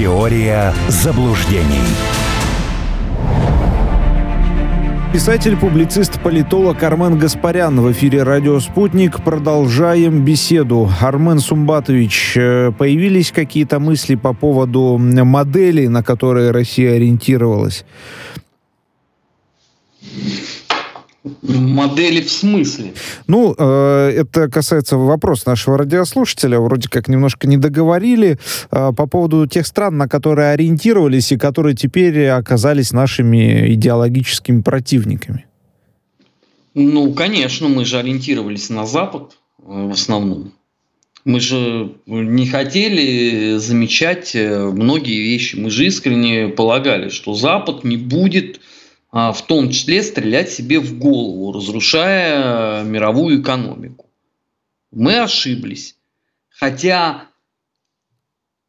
Теория заблуждений. Писатель, публицист, политолог Армен Гаспарян в эфире «Радио Спутник». Продолжаем беседу. Армен Сумбатович, э, появились какие-то мысли по поводу моделей, на которые Россия ориентировалась? Модели в смысле? Ну, э, это касается вопроса нашего радиослушателя. Вроде как немножко не договорили э, по поводу тех стран, на которые ориентировались и которые теперь оказались нашими идеологическими противниками. Ну, конечно, мы же ориентировались на Запад э, в основном. Мы же не хотели замечать многие вещи. Мы же искренне полагали, что Запад не будет в том числе стрелять себе в голову, разрушая мировую экономику. Мы ошиблись. Хотя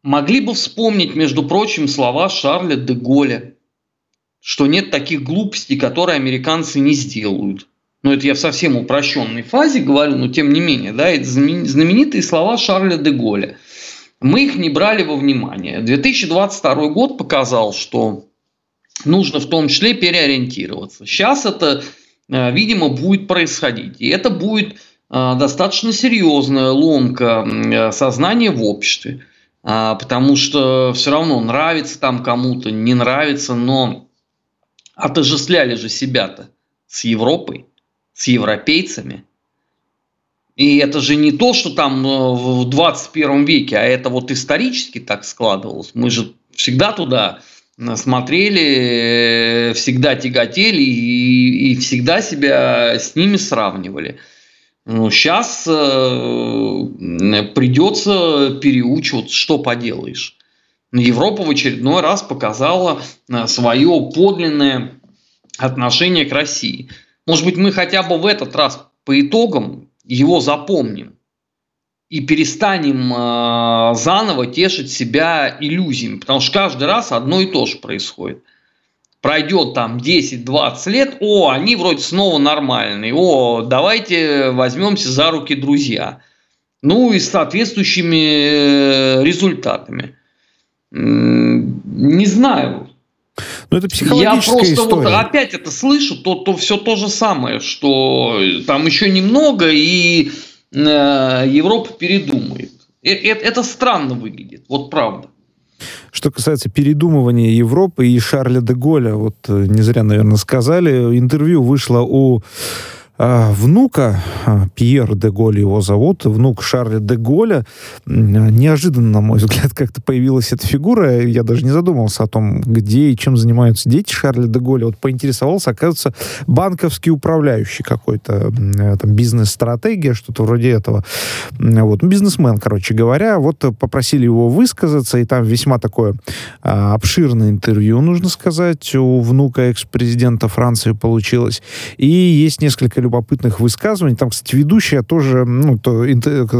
могли бы вспомнить, между прочим, слова Шарля де Голля, что нет таких глупостей, которые американцы не сделают. Но это я в совсем упрощенной фазе говорю, но тем не менее, да, это знаменитые слова Шарля де Голля. Мы их не брали во внимание. 2022 год показал, что нужно в том числе переориентироваться. Сейчас это, э, видимо, будет происходить. И это будет э, достаточно серьезная ломка э, сознания в обществе. Потому что все равно нравится там кому-то, не нравится, но отождествляли же себя-то с Европой, с европейцами. И это же не то, что там в 21 веке, а это вот исторически так складывалось. Мы же всегда туда смотрели, всегда тяготели и, и всегда себя с ними сравнивали. Ну, сейчас э, придется переучиваться, что поделаешь. Европа в очередной раз показала э, свое подлинное отношение к России. Может быть, мы хотя бы в этот раз по итогам его запомним и перестанем э, заново тешить себя иллюзиями, потому что каждый раз одно и то же происходит. Пройдет там 10-20 лет, о, они вроде снова нормальные, о, давайте возьмемся за руки друзья. Ну и с соответствующими э, результатами. Не знаю. Но это психологическая Я просто история. вот опять это слышу, то, то все то же самое, что там еще немного и Европа передумает. Э, э, это странно выглядит, вот правда. Что касается передумывания Европы и Шарля де Голля, вот не зря, наверное, сказали, интервью вышло у внука, а, Пьер де Голь его зовут, внук Шарля де Голля, неожиданно, на мой взгляд, как-то появилась эта фигура. Я даже не задумался о том, где и чем занимаются дети Шарля де Голля. Вот поинтересовался, оказывается, банковский управляющий какой-то, там, бизнес-стратегия, что-то вроде этого. Вот, ну, бизнесмен, короче говоря. Вот попросили его высказаться, и там весьма такое а, обширное интервью, нужно сказать, у внука экс-президента Франции получилось. И есть несколько любопытных высказываний. Там, кстати, ведущая тоже, ну, то,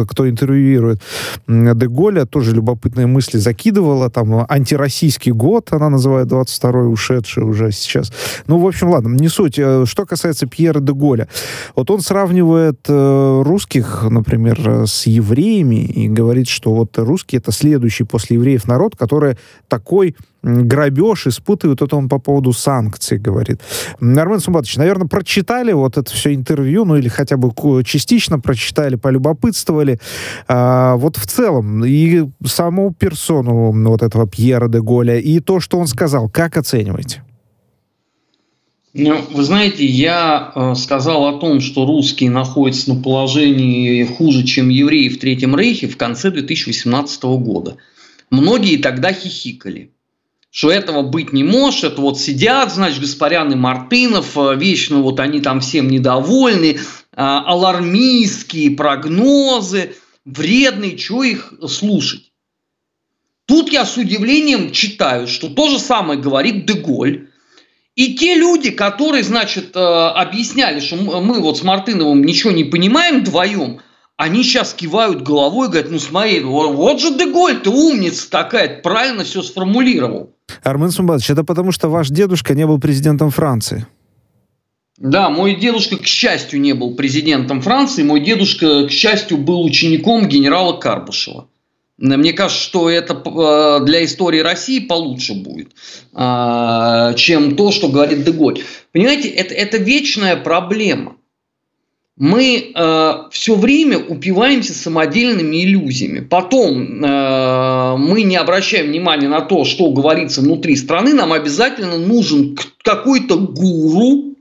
кто интервьюирует Деголя, тоже любопытные мысли закидывала. Там антироссийский год, она называет 22-й, ушедший уже сейчас. Ну, в общем, ладно, не суть. Э, что касается Пьера Деголя. Вот он сравнивает э, русских, например, с евреями и говорит, что вот русские это следующий после евреев народ, который такой грабеж испытывают. Это он по поводу санкций говорит. Армен Сумбатович, наверное, прочитали вот это все интервью, ну или хотя бы частично прочитали, полюбопытствовали. А, вот в целом и саму персону вот этого Пьера де Голля, и то, что он сказал, как оцениваете? Ну, вы знаете, я э, сказал о том, что русские находятся на положении хуже, чем евреи в Третьем Рейхе в конце 2018 года. Многие тогда хихикали что этого быть не может, это вот сидят, значит, Гаспарян и Мартынов, э, вечно вот они там всем недовольны, а, алармистские прогнозы, вредные, что их слушать. Тут я с удивлением читаю, что то же самое говорит Деголь, и те люди, которые, значит, э, объясняли, что мы вот с Мартыновым ничего не понимаем вдвоем – они сейчас кивают головой и говорят, ну смотри, вот же Деголь, ты умница такая, правильно все сформулировал. Армен Сумбатович, это потому что ваш дедушка не был президентом Франции. Да, мой дедушка, к счастью, не был президентом Франции. Мой дедушка, к счастью, был учеником генерала Карбышева. Мне кажется, что это э, для истории России получше будет, а, чем то, что говорит Деголь. Понимаете, это, это вечная проблема. Мы э, все время упиваемся самодельными иллюзиями. Потом э, мы не обращаем внимания на то, что говорится внутри страны. Нам обязательно нужен какой-то гуру,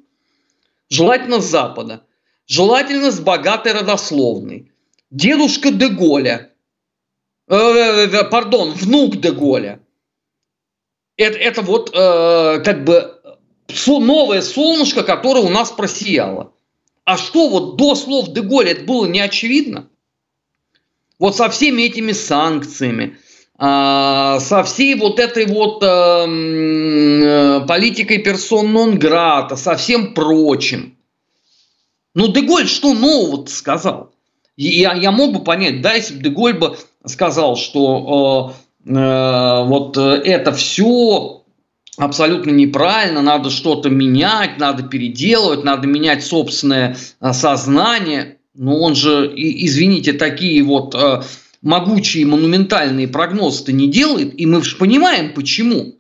желательно с Запада, желательно с богатой родословной. Дедушка Деголя – Э, э, э, пардон, внук Деголя. Это, это вот э, как бы новое солнышко, которое у нас просияло. А что вот до слов Деголя это было не очевидно? Вот со всеми этими санкциями, э, со всей вот этой вот э, политикой персон нон грата, со всем прочим. Ну, Деголь что нового сказал? Я, я мог бы понять, да, если бы Деголь бы сказал, что э, э, вот это все абсолютно неправильно, надо что-то менять, надо переделывать, надо менять собственное э, сознание. Но он же, извините, такие вот э, могучие монументальные прогнозы-то не делает, и мы же понимаем почему.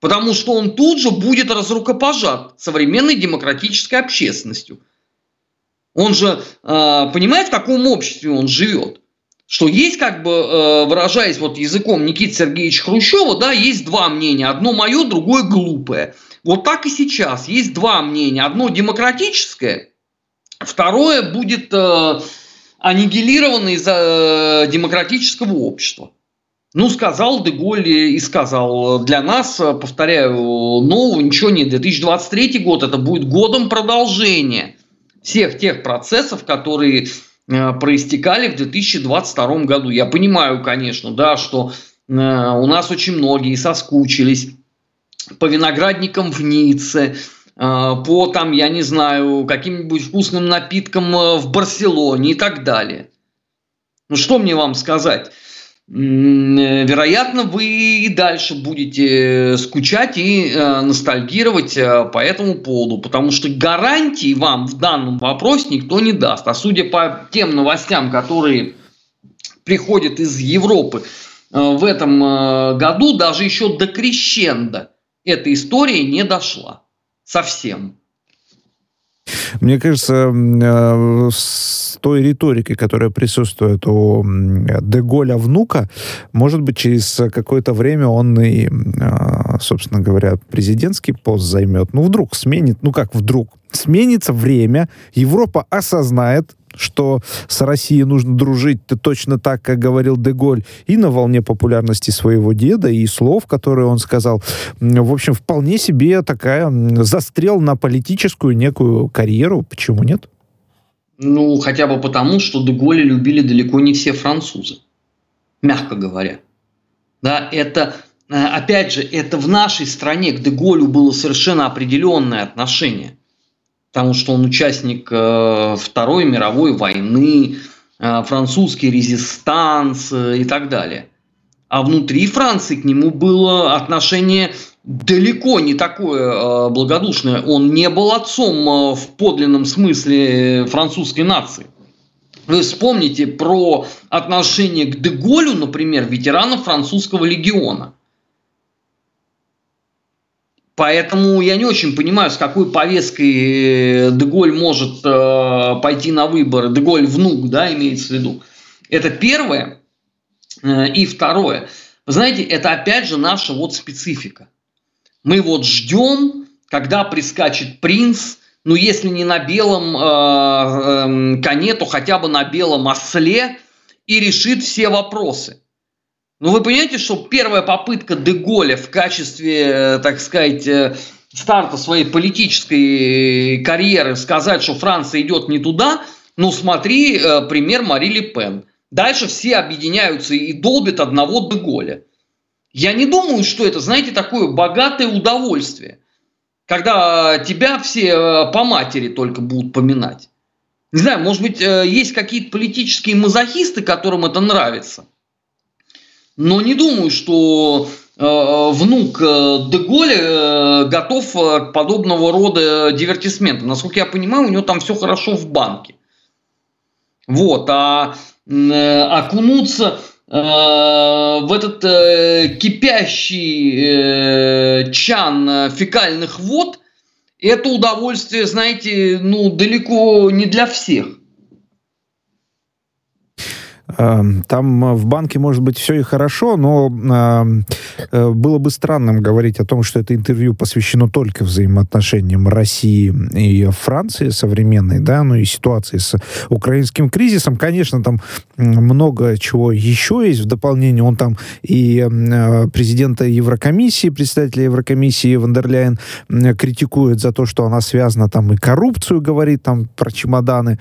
Потому что он тут же будет разрукопожат современной демократической общественностью. Он же э, понимает, в каком обществе он живет что есть, как бы, э, выражаясь вот языком Никиты Сергеевича Хрущева, да, есть два мнения. Одно мое, другое глупое. Вот так и сейчас. Есть два мнения. Одно демократическое, второе будет э, аннигилировано из-за э, демократического общества. Ну, сказал Деголь и сказал. Для нас, повторяю, нового ничего нет. 2023 год – это будет годом продолжения всех тех процессов, которые Э, проистекали в 2022 году. Я понимаю, конечно, да, что э, у нас очень многие соскучились по виноградникам в Ницце, э, по там, я не знаю, каким-нибудь вкусным напиткам в Барселоне и так далее. Ну что мне вам сказать? Вероятно, вы и дальше будете скучать и э, ностальгировать э, по этому поводу, потому что гарантии вам в данном вопросе никто не даст. А судя по тем новостям, которые приходят из Европы э, в этом году, даже еще до крещенда эта история не дошла совсем. Мне кажется, э, той риторикой, которая присутствует у Деголя внука, может быть, через какое-то время он и, э, собственно говоря, президентский пост займет. Ну, вдруг сменит, ну как вдруг? Сменится время, Европа осознает, что с Россией нужно дружить точно так, как говорил Деголь, и на волне популярности своего деда, и слов, которые он сказал. В общем, вполне себе такая застрел на политическую некую карьеру. Почему нет? Ну, хотя бы потому, что Деголя любили далеко не все французы. Мягко говоря. Да, это, э, опять же, это в нашей стране к Деголю было совершенно определенное отношение потому что он участник э, Второй мировой войны, э, французский резистанс и так далее. А внутри Франции к нему было отношение далеко не такое благодушное. Он не был отцом в подлинном смысле французской нации. Вы вспомните про отношение к Деголю, например, ветеранов французского легиона – Поэтому я не очень понимаю, с какой повесткой э, Деголь может э, пойти на выборы. Деголь внук, да, имеется в виду. Это первое. Э, и второе. Вы знаете, это опять же наша вот специфика. Мы вот ждем, когда прискачет принц, ну если не на белом э, э, коне, то хотя бы на белом осле и решит все вопросы. Ну, вы понимаете, что первая попытка Деголя в качестве, э, так сказать, э, старта своей политической карьеры сказать, что Франция идет не туда, ну, смотри, пример Мари Пен. Дальше все объединяются и долбят одного Деголя. Я не думаю, что это, знаете, такое богатое удовольствие, когда тебя все по матери только будут поминать. Не знаю, может быть, есть какие-то политические мазохисты, которым это нравится – но не думаю, что э, внук э, Деголя э, готов к подобного рода дивертисменту. Насколько я понимаю, у него там все хорошо в банке. Вот, а окунуться в этот э, кипящий э, чан фекальных вод, это удовольствие, знаете, ну, далеко не для всех. Эм, там э, в банке может быть все и хорошо, но эм, э, было бы странным говорить о том, что это интервью посвящено только взаимоотношениям России и Франции современной, да, ну и ситуации с украинским кризисом. Конечно, там много чего еще есть в дополнение. Он там и э, президента Еврокомиссии, председателя Еврокомиссии Вандерляйн критикует за то, что она связана там и коррупцию говорит, там про чемоданы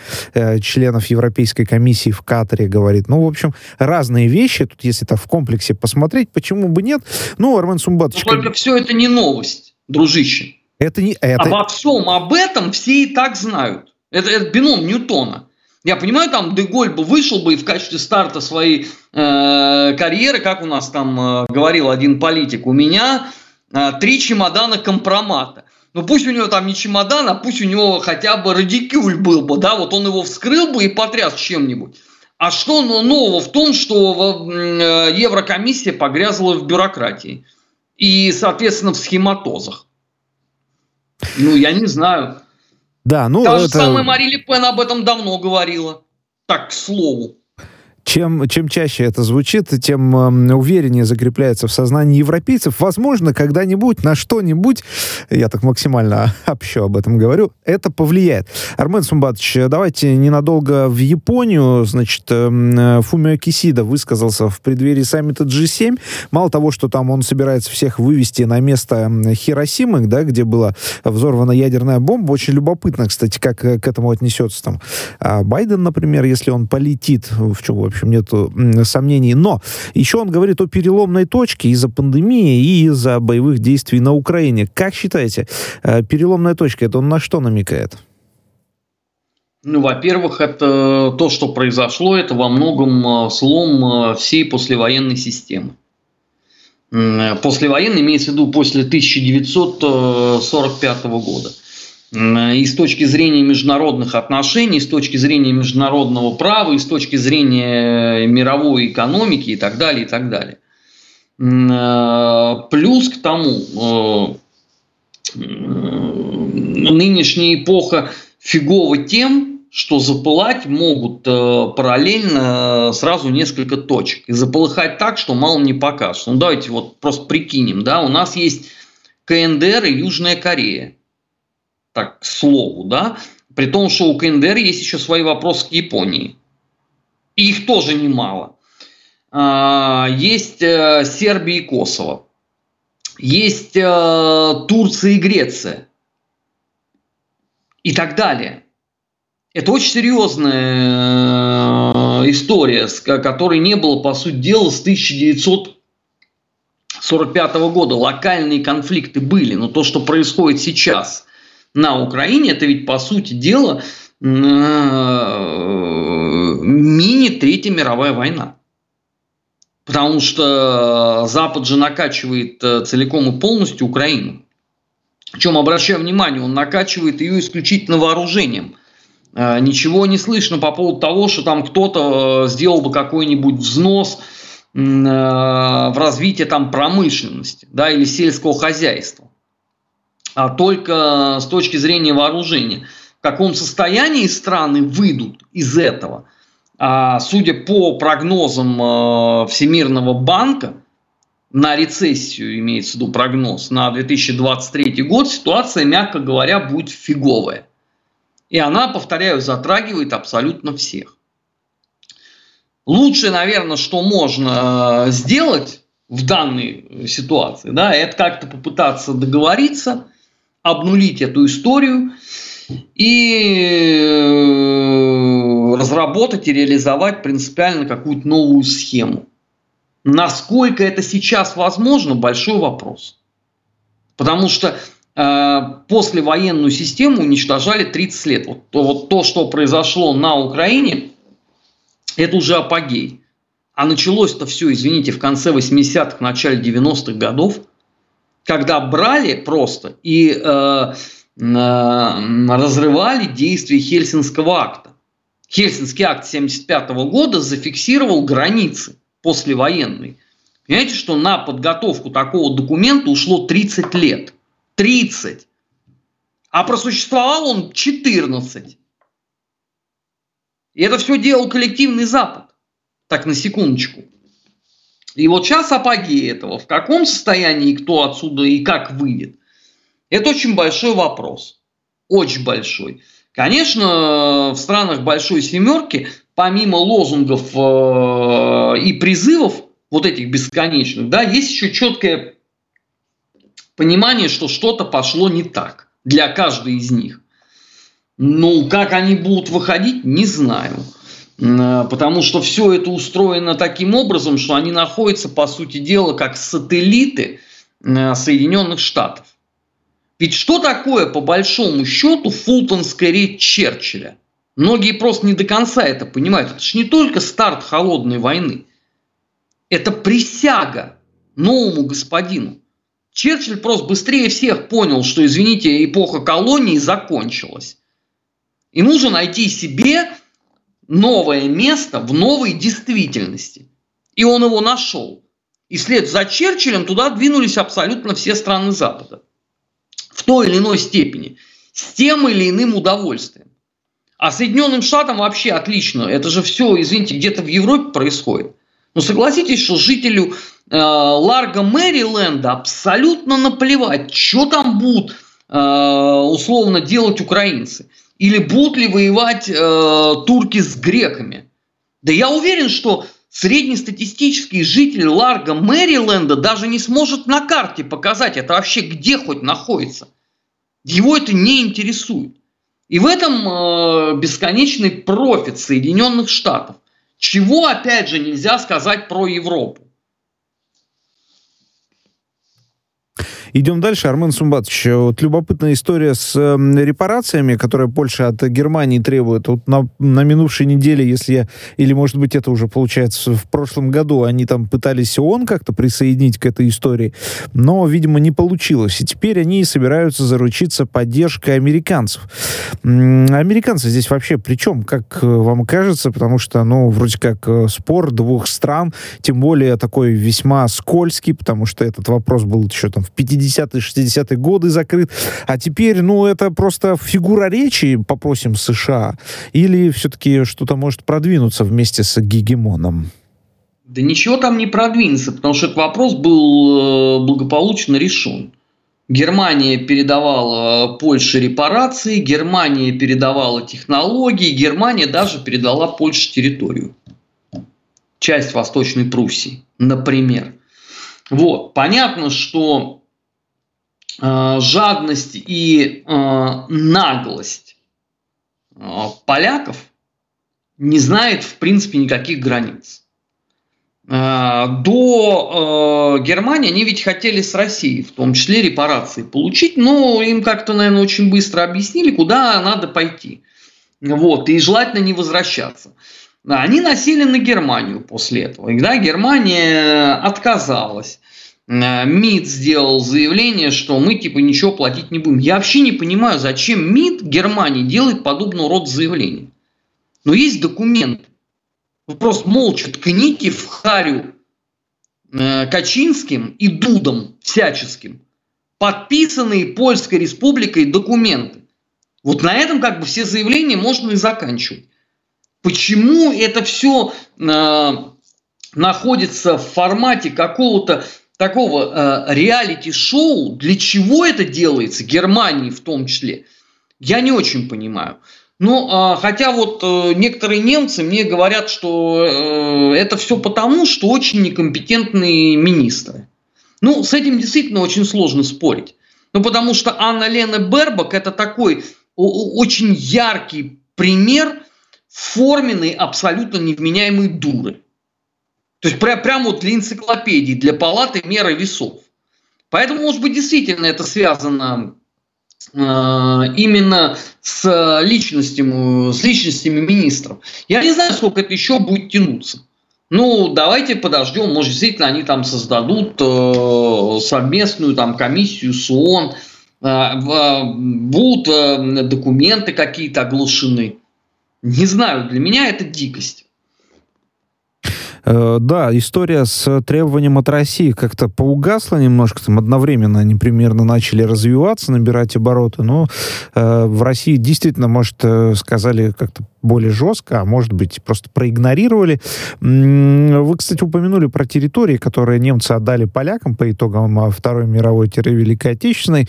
членов Европейской комиссии в Катаре говорит. Ну, в общем, разные вещи. Тут, если это в комплексе посмотреть, почему бы нет? Ну, Армен Сумбатович... Но только все это не новость, дружище. Это не... Это... Обо всем об этом все и так знают. Это, это бином Ньютона. Я понимаю, там Деголь бы вышел бы и в качестве старта своей э, карьеры, как у нас там э, говорил один политик, у меня э, три чемодана компромата. Ну пусть у него там не чемодан, а пусть у него хотя бы радикюль был бы, да, вот он его вскрыл бы и потряс чем-нибудь. А что нового в том, что э, Еврокомиссия погрязла в бюрократии и, соответственно, в схематозах? Ну, я не знаю. Да, ну Та это... же самая Мари Ле Пен об этом давно говорила. Так, к слову. Чем, чем чаще это звучит, тем э, увереннее закрепляется в сознании европейцев. Возможно, когда-нибудь на что-нибудь, я так максимально общо об этом говорю, это повлияет. Армен Сумбатович, давайте ненадолго в Японию. Значит, э, Фумио Кисида высказался в преддверии саммита G7. Мало того, что там он собирается всех вывести на место Хиросимы, да, где была взорвана ядерная бомба. Очень любопытно, кстати, как э, к этому отнесется там а Байден, например, если он полетит, в чем вообще общем, нет сомнений. Но еще он говорит о переломной точке из-за пандемии и из-за боевых действий на Украине. Как считаете, э, переломная точка, это он на что намекает? Ну, во-первых, это то, что произошло, это во многом э, слом э, всей послевоенной системы. Послевоенной имеется в виду после 1945 года и с точки зрения международных отношений, и с точки зрения международного права, и с точки зрения мировой экономики и так далее, и так далее. Э, плюс к тому, э, нынешняя эпоха фигова тем, что запылать могут э, параллельно сразу несколько точек. И заполыхать так, что мало не покажется. Ну, давайте вот просто прикинем. Да? У нас есть КНДР и Южная Корея так, к слову, да, при том, что у КНДР есть еще свои вопросы к Японии. И их тоже немало. А, есть э, Сербия и Косово. Есть э, Турция и Греция. И так далее. Это очень серьезная э, история, которой не было, по сути дела, с 1945 года. Локальные конфликты были, но то, что происходит сейчас – на Украине, это ведь, по сути дела, э, мини-третья мировая война. Потому что Запад же накачивает э, целиком и полностью Украину. Причем, обращаю внимание, он накачивает ее исключительно вооружением. Э, ничего не слышно по поводу того, что там кто-то сделал бы какой-нибудь взнос в развитие там промышленности да, или сельского хозяйства а только с точки зрения вооружения. В каком состоянии страны выйдут из этого? А, судя по прогнозам э, Всемирного банка, на рецессию имеется в виду прогноз на 2023 год, ситуация, мягко говоря, будет фиговая. И она, повторяю, затрагивает абсолютно всех. Лучшее, наверное, что можно э, сделать в данной ситуации, да, это как-то попытаться договориться – обнулить эту историю и э, разработать и реализовать принципиально какую-то новую схему. Насколько это сейчас возможно, большой вопрос. Потому что э, послевоенную систему уничтожали 30 лет. Вот, вот то, что произошло на Украине, это уже апогей. А началось-то все, извините, в конце 80-х, начале 90-х годов – когда брали просто и э, э, разрывали действие Хельсинского акта. Хельсинский акт 1975 года зафиксировал границы послевоенный. Понимаете, что на подготовку такого документа ушло 30 лет. 30. А просуществовал он 14. И это все делал коллективный Запад. Так, на секундочку. И вот сейчас апогея этого, в каком состоянии кто отсюда и как выйдет, это очень большой вопрос. Очень большой. Конечно, в странах Большой Семерки, помимо лозунгов э, и призывов, вот этих бесконечных, да, есть еще четкое понимание, что что-то пошло не так для каждой из них. Ну, как они будут выходить, не знаю. Э, потому что все это устроено таким образом, что они находятся, по сути дела, как сателлиты э, Соединенных Штатов. Ведь что такое, по большому счету, фултонская речь Черчилля? Многие просто не до конца это понимают. Это же не только старт холодной войны. Это присяга новому господину. Черчилль просто быстрее всех понял, что, извините, эпоха колонии закончилась. И нужно найти себе новое место в новой действительности. И он его нашел. И вслед за Черчиллем туда двинулись абсолютно все страны Запада. В той или иной степени. С тем или иным удовольствием. А Соединенным Штатам вообще отлично. Это же все, извините, где-то в Европе происходит. Но согласитесь, что жителю э, Ларго Мэриленда абсолютно наплевать, что там будут э, условно делать украинцы. Или будут ли воевать э, турки с греками? Да я уверен, что среднестатистический житель Ларга Мэриленда даже не сможет на карте показать, это вообще где хоть находится. Его это не интересует. И в этом э, бесконечный профит Соединенных Штатов. Чего, опять же, нельзя сказать про Европу. Идем дальше. Армен Сумбатович, вот любопытная история с э, репарациями, которые Польша от Германии требует. Вот на, на минувшей неделе, если я... Или, может быть, это уже получается в прошлом году, они там пытались ООН как-то присоединить к этой истории, но, видимо, не получилось. И теперь они собираются заручиться поддержкой американцев. Американцы здесь вообще при чем, как э, вам кажется? Потому что, ну, вроде как э, спор двух стран, тем более такой весьма скользкий, потому что этот вопрос был еще там в 50 50-е, 60-е годы закрыт, а теперь, ну, это просто фигура речи, попросим США, или все-таки что-то может продвинуться вместе с гегемоном? Да ничего там не продвинется, потому что этот вопрос был э, благополучно решен. Германия передавала Польше репарации, Германия передавала технологии, Германия даже передала Польше территорию. Часть Восточной Пруссии, например. Вот. Понятно, что жадность и э, наглость э, поляков не знает, в принципе, никаких границ. До Германии они ведь хотели с Россией, в том числе репарации, получить, но им как-то, наверное, очень быстро объяснили, куда надо пойти. Вот, и желательно не возвращаться. Они насели на Германию после этого. И да, Германия отказалась. Э, МИД сделал заявление, что мы типа ничего платить не будем. Я вообще не понимаю, зачем МИД Германии делает подобного рода заявления. Но есть документ. Вы просто молча ткните в харю э, Качинским и Дудом всяческим подписанные Польской Республикой документы. Вот на этом как бы все заявления можно и заканчивать. Почему это все э, находится в формате какого-то такого э, реалити-шоу, для чего это делается, Германии в том числе, я не очень понимаю. Ну, э, хотя вот э, некоторые немцы мне говорят, что э, это все потому, что очень некомпетентные министры. Ну, с этим действительно очень сложно спорить. Ну, потому что Анна Лена Бербак это такой очень яркий пример форменной, абсолютно невменяемой дуры. То есть прям, прям вот для энциклопедии, для палаты меры весов. Поэтому, может быть, действительно это связано э, именно с личностями, с личностями министров. Я не знаю, сколько это еще будет тянуться. Ну, давайте подождем, может, действительно они там создадут э, совместную там комиссию с ООН, э, э, будут э, документы какие-то оглашены. Не знаю, для меня это дикость. Э, да, история с требованием от России как-то поугасла немножко, там одновременно они примерно начали развиваться, набирать обороты, но э, в России действительно, может, э, сказали как-то более жестко, а может быть, просто проигнорировали. Вы, кстати, упомянули про территории, которые немцы отдали полякам по итогам а, Второй мировой-Великой Отечественной.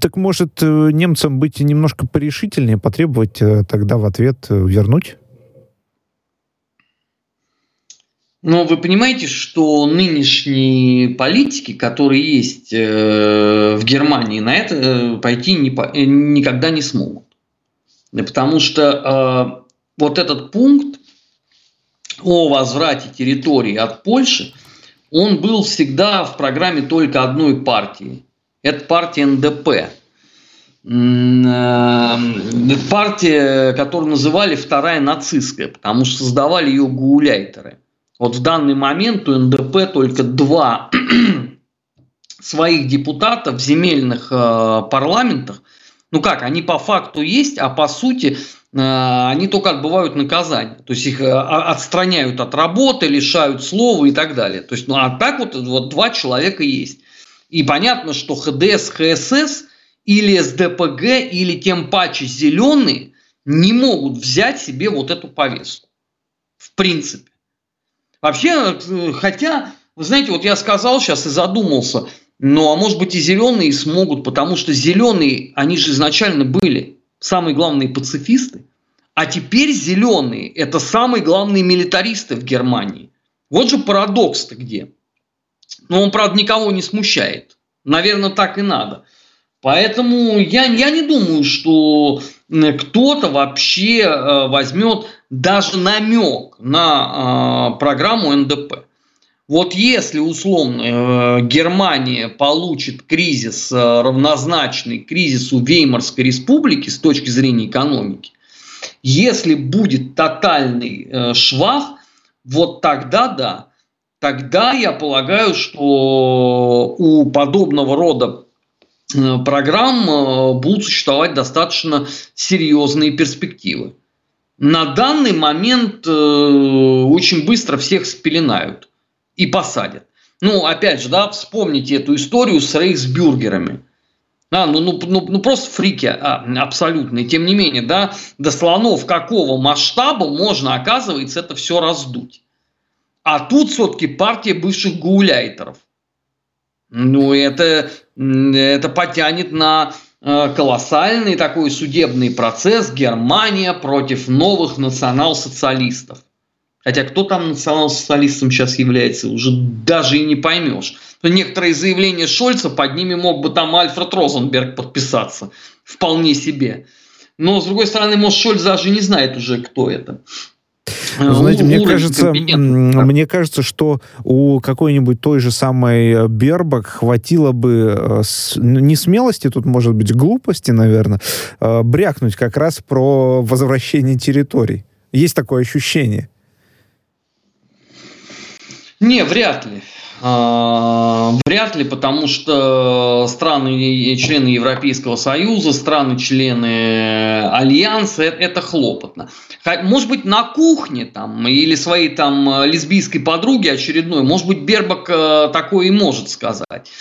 Так может э, немцам быть немножко порешительнее, потребовать тогда в ответ вернуть? Но вы понимаете, что нынешние политики, которые есть в Германии, на это пойти никогда не смогут. Потому что вот этот пункт о возврате территории от Польши, он был всегда в программе только одной партии. Это партия НДП. Э, партия, которую называли вторая нацистская, потому что создавали ее гауляйтеры. Вот в данный момент у НДП только два своих депутата в земельных э, парламентах. Ну как, они по факту есть, а по сути Э, они только отбывают наказание. То есть их э, отстраняют от работы, лишают слова и так далее. То есть, ну, а так вот, вот два человека есть. И понятно, что ХДС, ХСС или СДПГ, или тем паче зеленые не могут взять себе вот эту повестку. В принципе. Вообще, э, хотя, вы знаете, вот я сказал сейчас и задумался, ну а может быть и зеленые смогут, потому что зеленые, они же изначально были самые главные пацифисты, а теперь зеленые – это самые главные милитаристы в Германии. Вот же парадокс-то где. Но он, правда, никого не смущает. Наверное, так и надо. Поэтому я, я не думаю, что кто-то вообще э, возьмет даже намек на э, программу НДП. Вот если, условно, э, Германия получит кризис, э, равнозначный кризису Веймарской республики с точки зрения экономики, если будет тотальный э, швах, вот тогда да. Тогда я полагаю, что у подобного рода программ будут существовать достаточно серьезные перспективы. На данный момент очень быстро всех спеленают и посадят. Ну, опять же, да, вспомните эту историю с рейхсбюргерами. А, ну, ну, ну, ну просто фрики а, абсолютные. Тем не менее, да, до слонов какого масштаба можно, оказывается, это все раздуть. А тут все-таки партия бывших гауляйтеров. Ну, это, это потянет на э, колоссальный такой судебный процесс Германия против новых национал-социалистов. Хотя кто там национал-социалистом сейчас является, уже даже и не поймешь. Некоторые заявления Шольца, под ними мог бы там Альфред Розенберг подписаться. Вполне себе. Но, с другой стороны, может, Шольц даже не знает уже, кто это. Э, знаете, мне кажется, мне кажется, что у какой-нибудь той же самой Бербак хватило бы э, ну, не смелости, тут может быть глупости, наверное, э, брякнуть как раз про возвращение территорий. Есть такое ощущение. Не, вряд ли. А, вряд ли, потому что страны члены Европейского Союза, страны члены Альянса это хлопотно. Может быть, на кухне там или своей там лесбийской подруги очередной, может быть, Бербак э, такое и может сказать.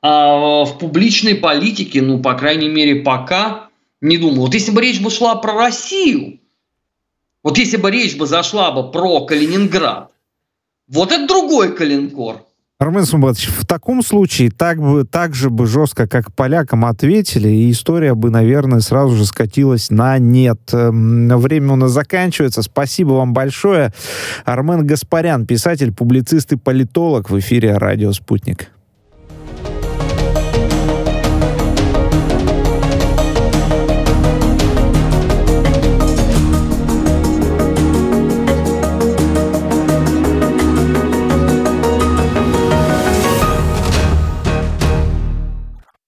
А в публичной политике, ну, по крайней мере, пока не думаю. Вот если бы речь бы шла про Россию, вот если бы речь бы зашла бы про Калининград, вот это другой калинкор. Армен Сумбатович, в таком случае так, бы, так же бы жестко, как полякам ответили, и история бы, наверное, сразу же скатилась на нет. Эм, время у нас заканчивается. Спасибо вам большое. Армен Гаспарян, писатель, публицист и политолог в эфире «Радио Спутник».